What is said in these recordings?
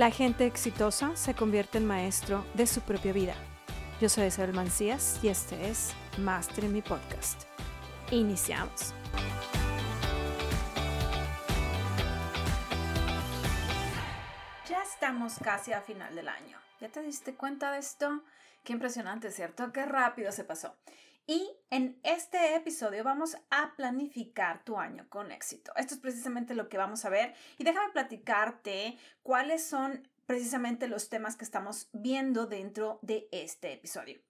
La gente exitosa se convierte en maestro de su propia vida. Yo soy Isabel Mancías y este es Master en mi podcast. Iniciamos. Ya estamos casi a final del año. ¿Ya te diste cuenta de esto? Qué impresionante, ¿cierto? Qué rápido se pasó. Y en este episodio vamos a planificar tu año con éxito. Esto es precisamente lo que vamos a ver y déjame platicarte cuáles son precisamente los temas que estamos viendo dentro de este episodio.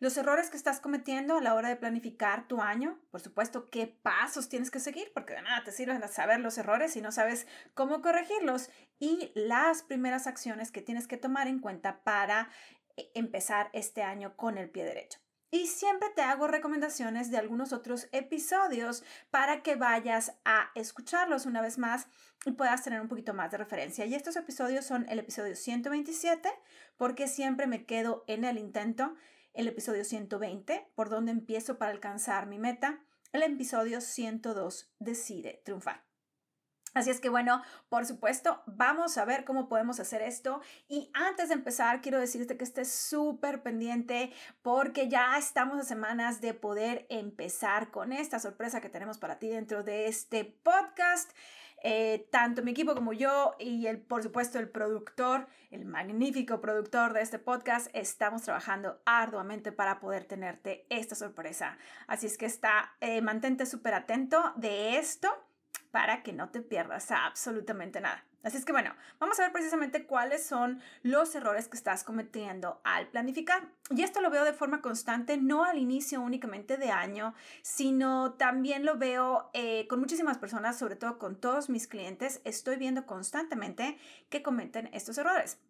Los errores que estás cometiendo a la hora de planificar tu año, por supuesto, qué pasos tienes que seguir, porque de nada te sirve saber los errores si no sabes cómo corregirlos y las primeras acciones que tienes que tomar en cuenta para eh, empezar este año con el pie derecho. Y siempre te hago recomendaciones de algunos otros episodios para que vayas a escucharlos una vez más y puedas tener un poquito más de referencia. Y estos episodios son el episodio 127, porque siempre me quedo en el intento, el episodio 120, por donde empiezo para alcanzar mi meta, el episodio 102, decide triunfar. Así es que bueno, por supuesto, vamos a ver cómo podemos hacer esto. Y antes de empezar, quiero decirte que estés súper pendiente porque ya estamos a semanas de poder empezar con esta sorpresa que tenemos para ti dentro de este podcast. Eh, tanto mi equipo como yo y el, por supuesto el productor, el magnífico productor de este podcast, estamos trabajando arduamente para poder tenerte esta sorpresa. Así es que está, eh, mantente súper atento de esto para que no te pierdas absolutamente nada. Así es que bueno, vamos a ver precisamente cuáles son los errores que estás cometiendo al planificar. Y esto lo veo de forma constante, no al inicio únicamente de año, sino también lo veo eh, con muchísimas personas, sobre todo con todos mis clientes. Estoy viendo constantemente que cometen estos errores.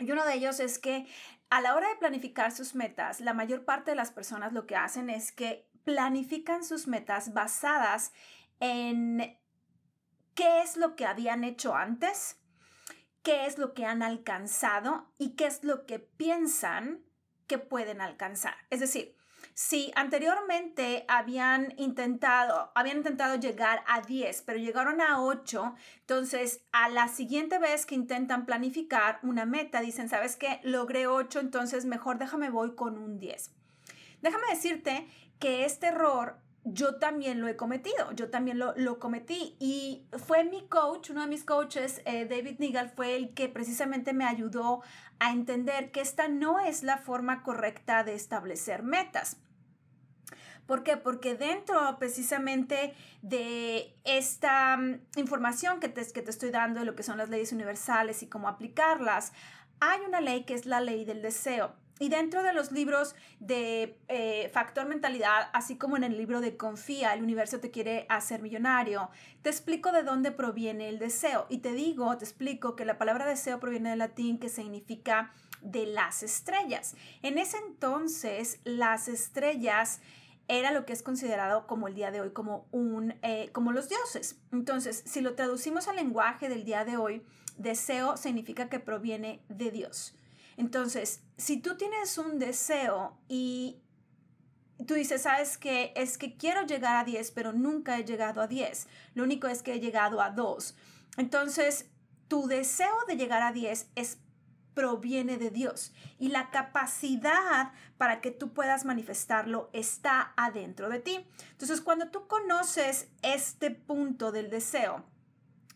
Y uno de ellos es que a la hora de planificar sus metas, la mayor parte de las personas lo que hacen es que planifican sus metas basadas en qué es lo que habían hecho antes, qué es lo que han alcanzado y qué es lo que piensan que pueden alcanzar. Es decir, si anteriormente habían intentado, habían intentado llegar a 10, pero llegaron a 8, entonces a la siguiente vez que intentan planificar una meta, dicen, ¿sabes qué? Logré 8, entonces mejor déjame voy con un 10. Déjame decirte que este error yo también lo he cometido, yo también lo, lo cometí y fue mi coach, uno de mis coaches, eh, David Nigal, fue el que precisamente me ayudó a entender que esta no es la forma correcta de establecer metas. ¿Por qué? Porque dentro precisamente de esta mm, información que te, que te estoy dando de lo que son las leyes universales y cómo aplicarlas, hay una ley que es la ley del deseo. Y dentro de los libros de eh, Factor Mentalidad, así como en el libro de Confía, el universo te quiere hacer millonario, te explico de dónde proviene el deseo. Y te digo, te explico que la palabra deseo proviene del latín que significa de las estrellas. En ese entonces, las estrellas era lo que es considerado como el día de hoy, como, un, eh, como los dioses. Entonces, si lo traducimos al lenguaje del día de hoy, deseo significa que proviene de Dios. Entonces, si tú tienes un deseo y tú dices, sabes que es que quiero llegar a 10, pero nunca he llegado a 10, lo único es que he llegado a 2. Entonces, tu deseo de llegar a 10 es proviene de Dios y la capacidad para que tú puedas manifestarlo está adentro de ti. Entonces, cuando tú conoces este punto del deseo,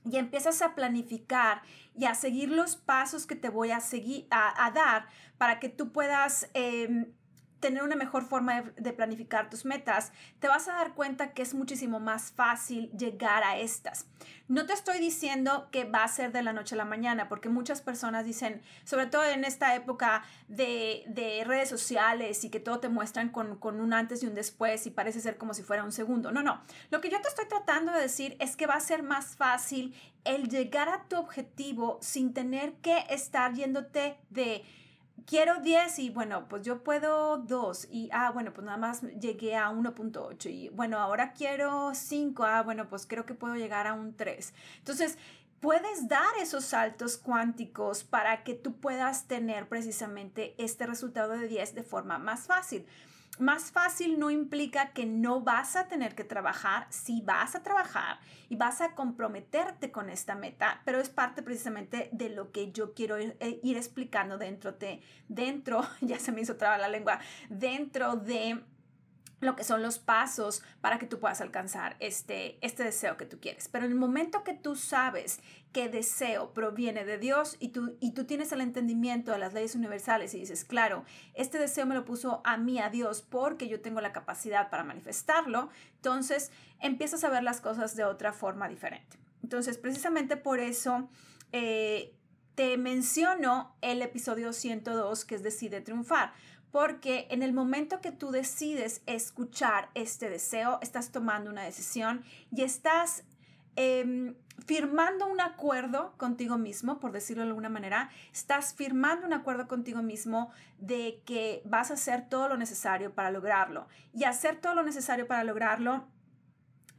y empiezas a planificar y a seguir los pasos que te voy a seguir a, dar para que tú puedas em, tener una mejor forma de, planificar tus metas, te vas a dar cuenta que es muchísimo más fácil llegar a estas. No te estoy diciendo que va a ser de la noche a la mañana, porque muchas personas dicen, sobre todo en esta época de, de redes sociales y que todo te muestran con, con un antes y un después y parece ser como si fuera un segundo. No, no. Lo que yo te estoy tratando de decir es que va a ser más fácil el llegar a tu objetivo sin tener que estar yéndote de quiero 10 y bueno, pues yo puedo 2 y ah, bueno, pues nada más llegué a 1.8 y bueno, ahora quiero 5, ah, bueno, pues creo que puedo llegar a un 3. Entonces, puedes dar esos saltos cuánticos para que tú puedas tener precisamente este resultado de 10 de forma más fácil. Más fácil no implica que no vas a tener que trabajar, sí vas a trabajar y vas a comprometerte con esta meta, pero es parte precisamente de lo que yo quiero ir, eh, explicando dentro de, dentro, ya se me hizo trabar la lengua, dentro de lo que son los pasos para que tú puedas alcanzar este, este deseo que tú quieres. Pero en el momento que tú sabes que deseo proviene de Dios y tú, y tú tienes el entendimiento de las leyes universales y dices, claro, este deseo me lo puso a mí, a Dios, porque yo tengo la capacidad para manifestarlo, entonces empiezas a ver las cosas de otra forma diferente. Entonces, precisamente por eso... Eh, te menciono el episodio 102 que es Decide Triunfar, porque en el momento que tú decides escuchar este deseo, estás tomando una decisión y estás em, firmando un acuerdo contigo mismo, por decirlo de alguna manera, estás firmando un acuerdo contigo mismo de que vas a hacer todo lo necesario para lograrlo. Y hacer todo lo necesario para lograrlo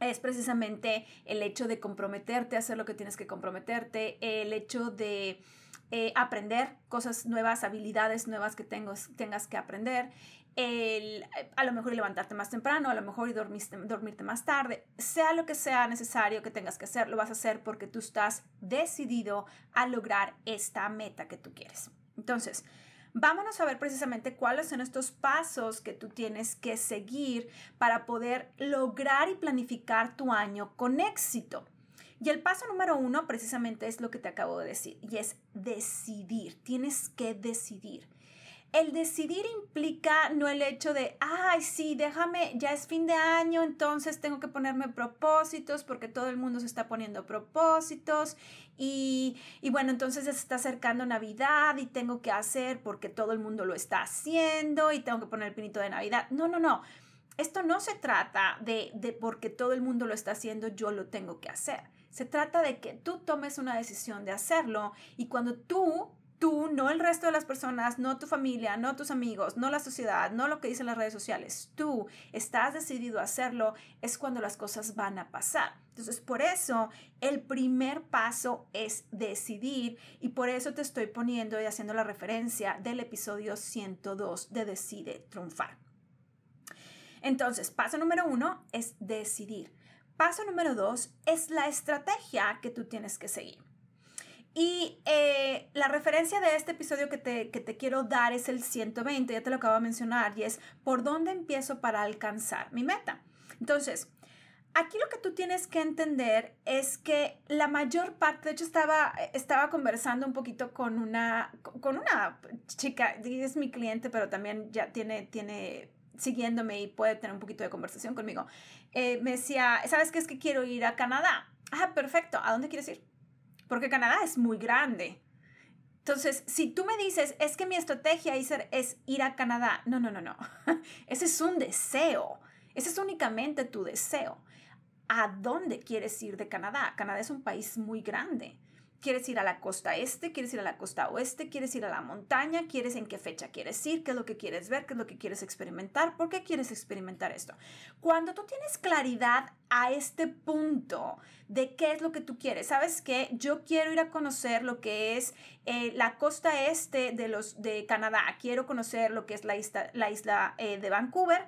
es precisamente el hecho de comprometerte hacer lo que tienes que comprometerte, el hecho de eh, aprender cosas nuevas, habilidades nuevas que tengas, tengas que aprender, el, a lo mejor levantarte más temprano, a lo mejor dormirte, dormirte más tarde, sea lo que sea necesario que tengas que hacer, lo vas a hacer porque tú estás decidido a lograr esta meta que tú quieres. Entonces, vámonos a ver precisamente cuáles son estos pasos que tú tienes que seguir para poder lograr y planificar tu año con éxito. Y el paso número uno precisamente es lo que te acabo de decir, y es decidir. Tienes que decidir. El decidir implica no el hecho de, ay, sí, déjame, ya es fin de año, entonces tengo que ponerme propósitos porque todo el mundo se está poniendo propósitos y, y bueno, entonces se está acercando Navidad y tengo que hacer porque todo el mundo lo está haciendo y tengo que poner el pinito de Navidad. No, no, no. Esto no se trata de, de porque todo el mundo lo está haciendo, yo lo tengo que hacer se trata de que tú tomes una decisión de hacerlo y cuando tú, tú, no el resto de las personas, no tu familia, no tus amigos, no la sociedad, no lo que dicen las redes sociales, tú estás decidido a hacerlo, es cuando las cosas van a pasar. Entonces, por eso el primer paso es decidir y por eso te estoy poniendo y haciendo la referencia del episodio 102 de Decide Triunfar. Entonces, paso número uno es decidir. Paso número dos es la estrategia que tú tienes que seguir. Y eh, la referencia de este episodio que te, que te quiero dar es el 120, ya te lo acabo de mencionar, y es por dónde empiezo para alcanzar mi meta. Entonces, aquí lo que tú tienes que entender es que la mayor parte, de hecho estaba, estaba conversando un poquito con una, con una chica, es mi cliente, pero también ya tiene, tiene siguiéndome y puede tener un poquito de conversación conmigo, eh, me decía, ¿sabes qué es que quiero ir a Canadá? Ah, perfecto, ¿a dónde quieres ir? Porque Canadá es muy grande. Entonces, si tú me dices, es que mi estrategia es ir a Canadá, no, no, no, no. Ese es un deseo. Ese es únicamente tu deseo. ¿A dónde quieres ir de Canadá? Canadá es un país muy grande. ¿Quieres ir a la costa este? ¿Quieres ir a la costa oeste? ¿Quieres ir a la montaña? ¿Quieres en qué fecha quieres ir? ¿Qué es lo que quieres ver? ¿Qué es lo que quieres experimentar? ¿Por qué quieres experimentar esto? Cuando tú tienes claridad a este punto de qué es lo que tú quieres, ¿sabes qué? Yo quiero ir a conocer lo que es eh, la costa este de, los, de Canadá. Quiero conocer lo que es la isla, la isla eh, de Vancouver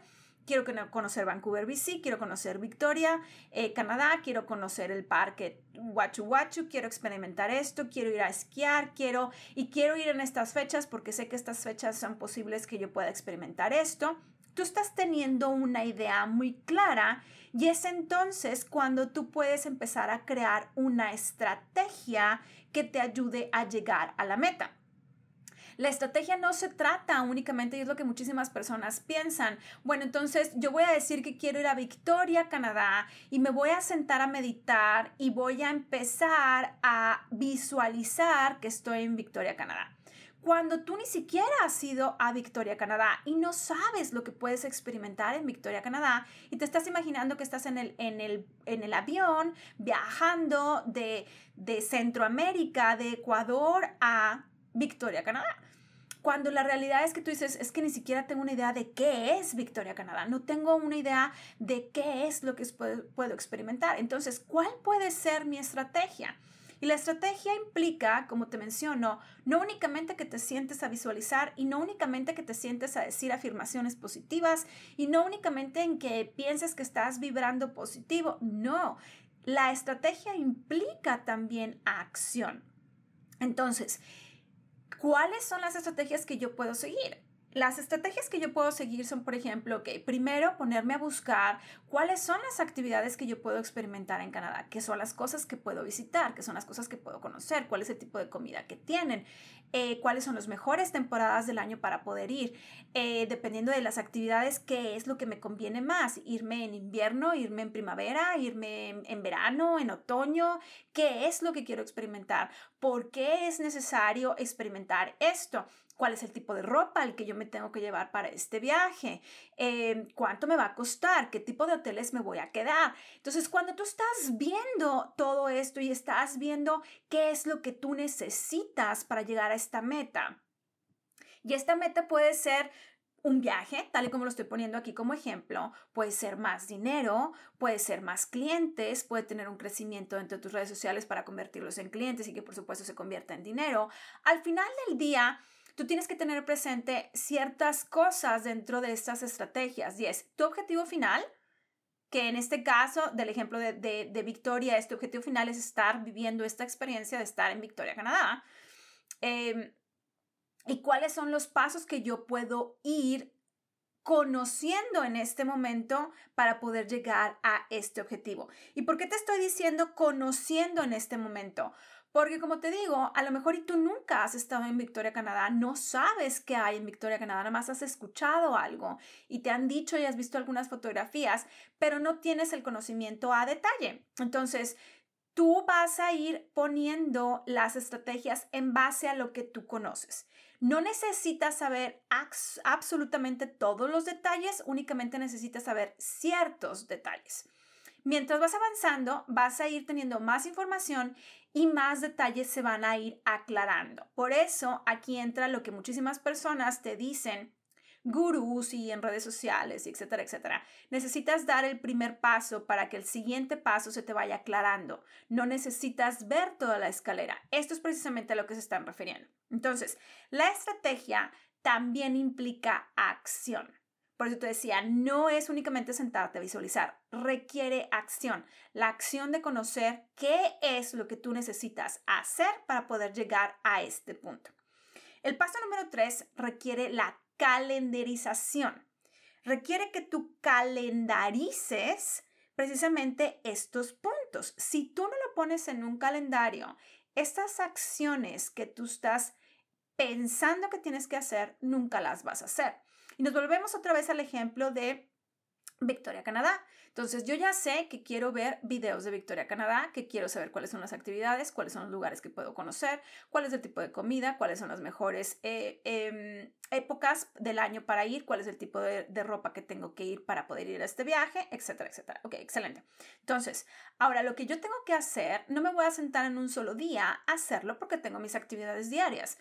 quiero conocer Vancouver, BC, quiero conocer Victoria, eh, Canadá, quiero conocer el parque Huachu Huachu, quiero experimentar esto, quiero ir a esquiar, quiero y quiero ir en estas fechas porque sé que estas fechas son posibles que yo pueda experimentar esto. Tú estás teniendo una idea muy clara y es entonces cuando tú puedes empezar a crear una estrategia que te ayude a llegar a la meta. La estrategia no se trata únicamente, y es lo que muchísimas personas piensan, bueno, entonces yo voy a decir que quiero ir a Victoria, Canadá, y me voy a sentar a meditar y voy a empezar a visualizar que estoy en Victoria, Canadá. Cuando tú ni siquiera has ido a Victoria, Canadá y no sabes lo que puedes experimentar en Victoria, Canadá y te estás imaginando que estás en el, en el, en el avión viajando de, de Centroamérica, de Ecuador a Victoria, Canadá. Cuando la realidad es que tú dices, es que ni siquiera tengo una idea de qué es Victoria, Canadá. No tengo una idea de qué es lo que puedo, experimentar. Entonces, ¿cuál puede ser mi estrategia? Y la estrategia implica, como te menciono, no únicamente que te sientes a visualizar y no únicamente que te sientes a decir afirmaciones positivas y no únicamente en que pienses que estás vibrando positivo, no, la estrategia implica también acción. Entonces, ¿cuáles son las estrategias que yo puedo seguir? Las estrategias que yo puedo seguir son, por ejemplo, que primero ponerme a buscar cuáles son las actividades que yo puedo experimentar en Canadá, qué son las cosas que puedo visitar, qué son las cosas que puedo conocer, cuál es el tipo de comida que tienen, eh, cuáles son las mejores temporadas del año para poder ir, eh, dependiendo de las actividades, qué es lo que me conviene más, irme en invierno, irme en primavera, irme en, en verano, en otoño, qué es lo que quiero experimentar, por qué es necesario experimentar esto cuál es el tipo de ropa el que yo me tengo que llevar para este viaje, em, cuánto me va a costar, qué tipo de hoteles me voy a quedar. Entonces, cuando tú estás viendo todo esto y estás viendo qué es lo que tú necesitas para llegar a esta meta, y esta meta puede ser un viaje, tal y como lo estoy poniendo aquí como ejemplo, puede ser más dinero, puede ser más clientes, puede tener un crecimiento dentro de tus redes sociales para convertirlos en clientes y que por supuesto se convierta en dinero. Al final del día, tú tienes que tener presente ciertas cosas dentro de estas estrategias y es tu objetivo final, que en este caso del ejemplo de, Victoria, este objetivo final es estar viviendo esta experiencia de estar en Victoria, Canadá. Em, y cuáles son los pasos que yo puedo ir conociendo en este momento para poder llegar a este objetivo. ¿Y por qué te estoy diciendo conociendo en este momento? Porque como te digo, a lo mejor y tú nunca has estado en Victoria, Canadá, no sabes qué hay en Victoria, Canadá, nada más has escuchado algo y te han dicho y has visto algunas fotografías, pero no tienes el conocimiento a detalle. Entonces, tú vas a ir poniendo las estrategias en base a lo que tú conoces. No necesitas saber absolutamente todos los detalles, únicamente necesitas saber ciertos detalles. Mientras vas avanzando, vas a ir teniendo más información y más detalles se van a ir aclarando. Por eso aquí entra lo que muchísimas personas te dicen gurús y en redes sociales, etcétera, etcétera. Necesitas dar el primer paso para que el siguiente paso se te vaya aclarando. No necesitas ver toda la escalera. Esto es precisamente a lo que se están refiriendo. Entonces, la estrategia también implica acción. Por eso te decía, no es únicamente sentarte a visualizar, requiere acción, la acción de conocer qué es lo que tú necesitas hacer para poder llegar a este punto. El paso número tres requiere la calendarización. Requiere que tú calendarices precisamente estos puntos. Si tú no lo pones en un calendario, estas acciones que tú estás pensando que tienes que hacer, nunca las vas a hacer. Y nos volvemos otra vez al ejemplo de Victoria, Canadá. Entonces yo ya sé que quiero ver videos de Victoria, Canadá, que quiero saber cuáles son las actividades, cuáles son los lugares que puedo conocer, cuál es el tipo de comida, cuáles son las mejores eh, em, épocas del año para ir, cuál es el tipo de, de, ropa que tengo que ir para poder ir a este viaje, etcétera, etcétera. Ok, excelente. Entonces, ahora lo que yo tengo que hacer, no me voy a sentar en un solo día a hacerlo porque tengo mis actividades diarias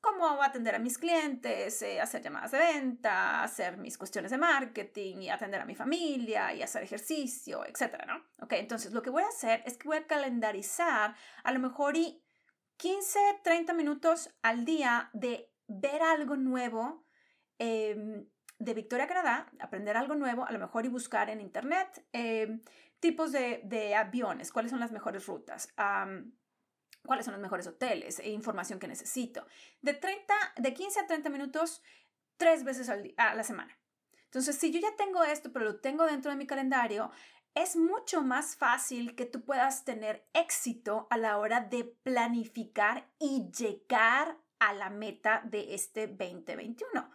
cómo atender a mis clientes, eh, hacer llamadas de venta, hacer mis cuestiones de marketing y atender a mi familia y hacer ejercicio, etcétera, ¿no? Ok, entonces lo que voy a hacer es que voy a calendarizar a lo mejor y 15, 30 minutos al día de ver algo nuevo em, de Victoria, Canadá, aprender algo nuevo, a lo mejor y buscar en internet em, tipos de, de, aviones, cuáles son las mejores rutas cuáles son los mejores hoteles e información que necesito. De, 30, de 15 a 30 minutos, tres veces a la semana. Entonces, si yo ya tengo esto, pero lo tengo dentro de mi calendario, es mucho más fácil que tú puedas tener éxito a la hora de planificar y llegar a la meta de este 2021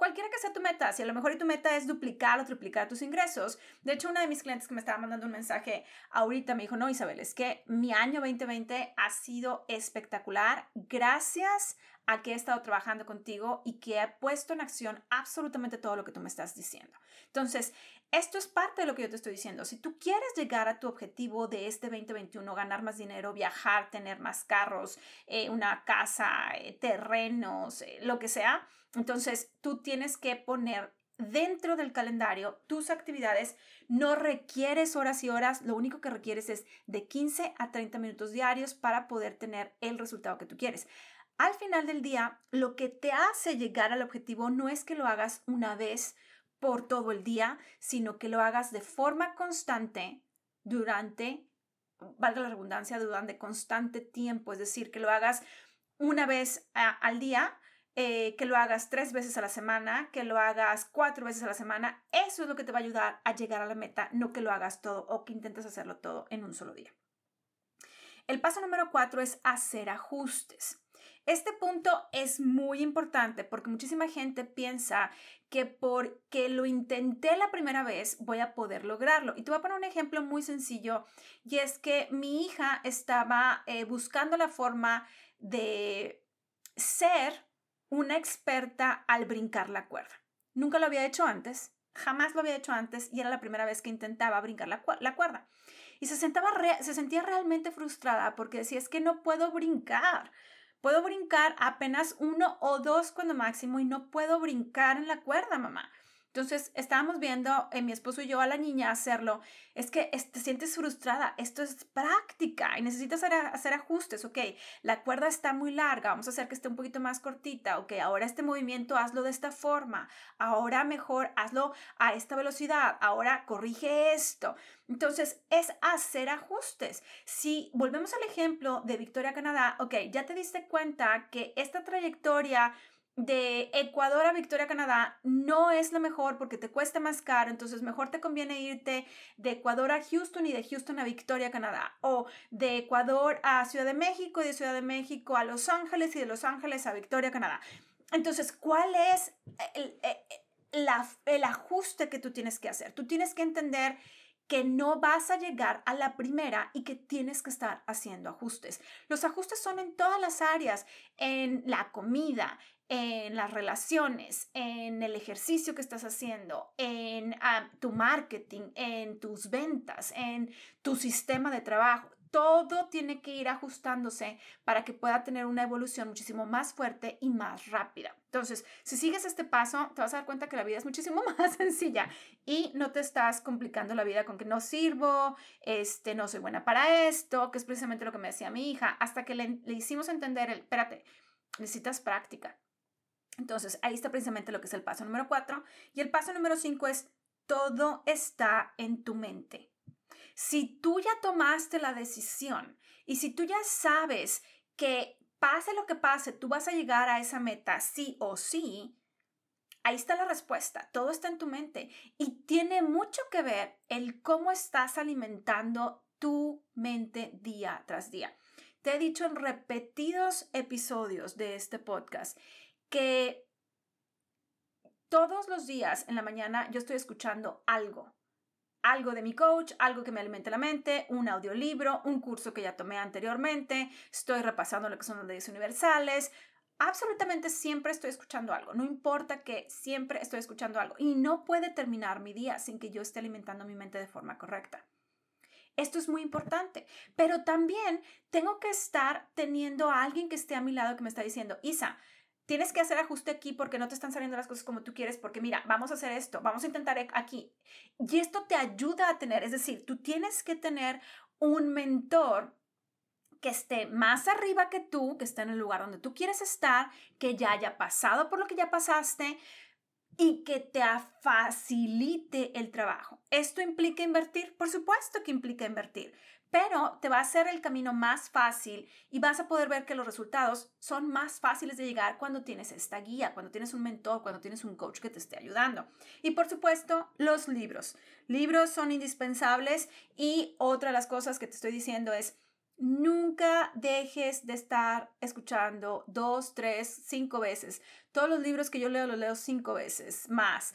cualquiera que sea tu meta, si a lo mejor tu meta es duplicar o triplicar tus ingresos. De hecho, una de mis clientes que me estaba mandando un mensaje ahorita me dijo, no, Isabel, es que mi año 2020 ha sido espectacular gracias a que he estado trabajando contigo y que he puesto en acción absolutamente todo lo que tú me estás diciendo. Entonces, esto es parte de lo que yo te estoy diciendo. Si tú quieres llegar a tu objetivo de este 2021, ganar más dinero, viajar, tener más carros, eh, una casa, eh, terrenos, eh, lo que sea, entonces tú tienes que poner dentro del calendario tus actividades. No requieres horas y horas, lo único que requieres es de 15 a 30 minutos diarios para poder tener el resultado que tú quieres. Al final del día, lo que te hace llegar al objetivo no es que lo hagas una vez por todo el día, sino que lo hagas de forma constante durante, valga la redundancia, durante constante tiempo, es decir, que lo hagas una vez al día, eh, que lo hagas tres veces a la semana, que lo hagas cuatro veces a la semana, eso es lo que te va a ayudar a llegar a la meta, no que lo hagas todo o que intentes hacerlo todo en un solo día. El paso número cuatro es hacer ajustes. Este punto es muy importante porque muchísima gente piensa que porque lo intenté la primera vez voy a poder lograrlo. Y te voy a poner un ejemplo muy sencillo y es que mi hija estaba eh, buscando la forma de ser una experta al brincar la cuerda. Nunca lo había hecho antes, jamás lo había hecho antes y era la primera vez que intentaba brincar la, cuerda. Y se, sentaba se sentía realmente frustrada porque decía, es que no puedo brincar. Puedo brincar apenas uno o dos cuando máximo y no puedo brincar en la cuerda, mamá. Entonces, estábamos viendo, eh, mi esposo y yo, a la niña hacerlo. Es que te sientes frustrada. Esto es práctica y necesitas hacer, ajustes. Ok, la cuerda está muy larga. Vamos a hacer que esté un poquito más cortita. Ok, ahora este movimiento hazlo de esta forma. Ahora mejor hazlo a esta velocidad. Ahora corrige esto. Entonces, es hacer ajustes. Si volvemos al ejemplo de Victoria, Canadá, ok, ya te diste cuenta que esta trayectoria de Ecuador a Victoria, Canadá, no es lo mejor porque te cuesta más caro, entonces mejor te conviene irte de Ecuador a Houston y de Houston a Victoria, Canadá, o de Ecuador a Ciudad de México y de Ciudad de México a Los Ángeles y de Los Ángeles a Victoria, Canadá. Entonces, ¿cuál es el, el, el ajuste que tú tienes que hacer? Tú tienes que entender que no vas a llegar a la primera y que tienes que estar haciendo ajustes. Los ajustes son en todas las áreas, en la comida, en las relaciones, en el ejercicio que estás haciendo, en ah, tu marketing, en tus ventas, en tu sistema de trabajo. Todo tiene que ir ajustándose para que pueda tener una evolución muchísimo más fuerte y más rápida. Entonces, si sigues este paso, te vas a dar cuenta que la vida es muchísimo más sencilla y no te estás complicando la vida con que no sirvo, este, no soy buena para esto, que es precisamente lo que me decía mi hija, hasta que le, le hicimos entender el, espérate, necesitas práctica entonces, ahí está precisamente lo que es el paso número cuatro. Y el paso número cinco es, todo está en tu mente. Si tú ya tomaste la decisión y si tú ya sabes que pase lo que pase, tú vas a llegar a esa meta sí o sí, ahí está la respuesta. Todo está en tu mente y tiene mucho que ver el cómo estás alimentando tu mente día tras día. Te he dicho en repetidos episodios de este podcast que todos los días en la mañana yo estoy escuchando algo. Algo de mi coach, algo que me alimente la mente, un audiolibro, un curso que ya tomé anteriormente, estoy repasando lo que son las leyes universales. Absolutamente siempre estoy escuchando algo, no importa que siempre estoy escuchando algo y no puede terminar mi día sin que yo esté alimentando mi mente de forma correcta. Esto es muy importante, pero también tengo que estar teniendo a alguien que esté a mi lado que me está diciendo, Isa, tienes que hacer ajuste aquí porque no te están saliendo las cosas como tú quieres, porque mira, vamos a hacer esto, vamos a intentar e-, aquí. Y esto te ayuda a tener, es decir, tú tienes que tener un mentor que esté más arriba que tú, que esté en el lugar donde tú quieres estar, que ya haya pasado por lo que ya pasaste y que te facilite el trabajo. ¿Esto implica invertir? Por supuesto que implica invertir, pero te va a hacer el camino más fácil y vas a poder ver que los resultados son más fáciles de llegar cuando tienes esta guía, cuando tienes un mentor, cuando tienes un coach que te esté ayudando. Y por supuesto, los libros. Libros son indispensables y otra de las cosas que te estoy diciendo es Nunca dejes de estar escuchando dos, tres, cinco veces. Todos los libros que yo leo los leo cinco veces más.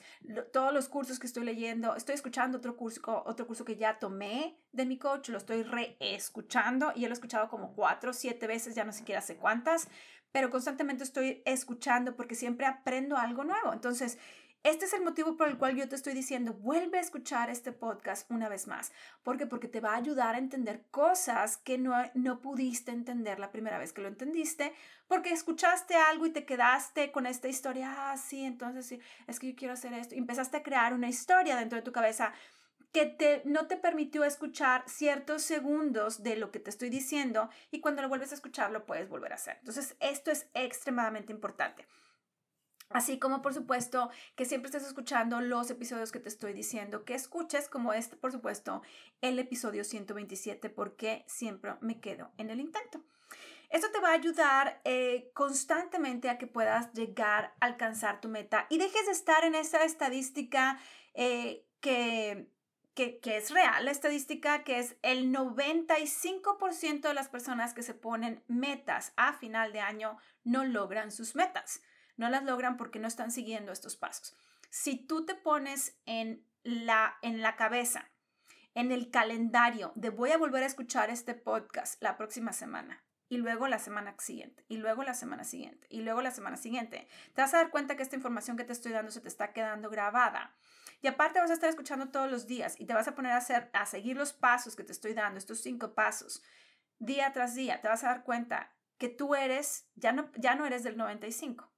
todos los cursos que estoy leyendo, estoy escuchando otro curso, otro curso que ya tomé de mi coach, lo estoy reescuchando y lo he escuchado como cuatro, siete veces, ya no siquiera sé cuántas, pero constantemente estoy escuchando porque siempre aprendo algo nuevo. Entonces, Este es el motivo por el cual yo te estoy diciendo, vuelve a escuchar este podcast una vez más. ¿Por qué? Porque te va a ayudar a entender cosas que no, no pudiste entender la primera vez que lo entendiste, porque escuchaste algo y te quedaste con esta historia, ah, sí, entonces sí, es que yo quiero hacer esto. Y empezaste a crear una historia dentro de tu cabeza que te, no te permitió escuchar ciertos segundos de lo que te estoy diciendo y cuando lo vuelves a escuchar lo puedes volver a hacer. Entonces, esto es extremadamente importante. Así como por supuesto que siempre estés escuchando los episodios que te estoy diciendo, que escuches como este, por supuesto, el episodio 127, porque siempre me quedo en el intento. Esto te va a ayudar eh, constantemente a que puedas llegar a alcanzar tu meta y dejes de estar en esa estadística eh, que, que, que, es real, la estadística que es el 95% de las personas que se ponen metas a final de año no logran sus metas no las logran porque no están siguiendo estos pasos. Si tú te pones en la, en la cabeza, en el calendario de voy a volver a escuchar este podcast la próxima semana, y luego la semana siguiente, y luego la semana siguiente, y luego la semana siguiente. Te vas a dar cuenta que esta información que te estoy dando se te está quedando grabada. Y aparte vas a estar escuchando todos los días y te vas a poner a hacer, a seguir los pasos que te estoy dando, estos cinco pasos, día tras día. Te vas a dar cuenta que tú eres, ya no, ya no eres del 95,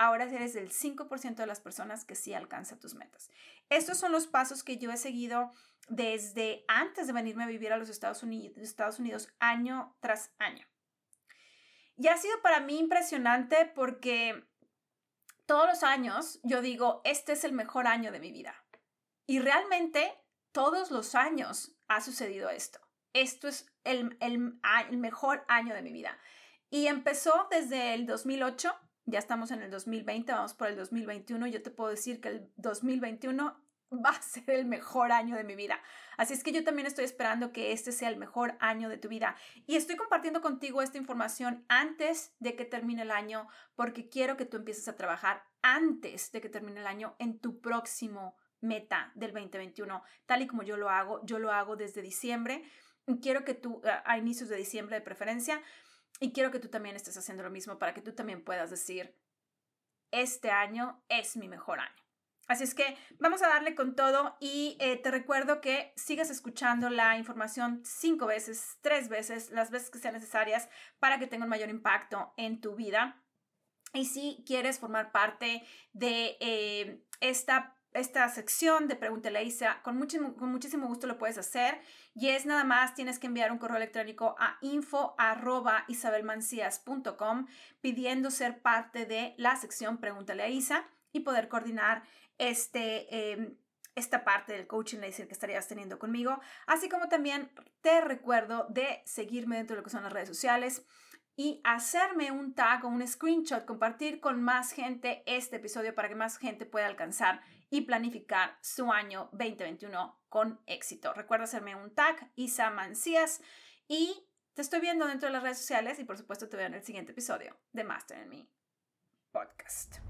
ahora eres del 5% de las personas que sí alcanza tus metas. Estos son los pasos que yo he seguido desde antes de venirme a vivir a los Estados Unidos, Estados Unidos año tras año. Y ha sido para mí impresionante porque todos los años yo digo, este es el mejor año de mi vida. Y realmente todos los años ha sucedido esto. Esto es el, el, el mejor año de mi vida. Y empezó desde el 2008 ya estamos en el 2020, vamos por el 2021. Yo te puedo decir que el 2021 va a ser el mejor año de mi vida. Así es que yo también estoy esperando que este sea el mejor año de tu vida. Y estoy compartiendo contigo esta información antes de que termine el año porque quiero que tú empieces a trabajar antes de que termine el año en tu próximo meta del 2021, tal y como yo lo hago. Yo lo hago desde diciembre. Quiero que tú, a inicios de diciembre de preferencia, y quiero que tú también estés haciendo lo mismo para que tú también puedas decir, este año es mi mejor año. Así es que vamos a darle con todo y eh, te recuerdo que sigas escuchando la información cinco veces, tres veces, las veces que sean necesarias para que tenga un mayor impacto en tu vida. Y si quieres formar parte de eh, esta esta sección de Pregúntale a Isa, con muchísimo, con muchísimo gusto lo puedes hacer y es nada más, tienes que enviar un correo electrónico a info pidiendo ser parte de la sección Pregúntale a Isa y poder coordinar este, em, esta parte del coaching laser que estarías teniendo conmigo, así como también te recuerdo de seguirme dentro de lo que son las redes sociales y hacerme un tag o un screenshot, compartir con más gente este episodio para que más gente pueda alcanzar y planificar su año 2021 con éxito. Recuerda hacerme un tag, Isa Mancías, y te estoy viendo dentro de las redes sociales y por supuesto te veo en el siguiente episodio de Master en Me podcast.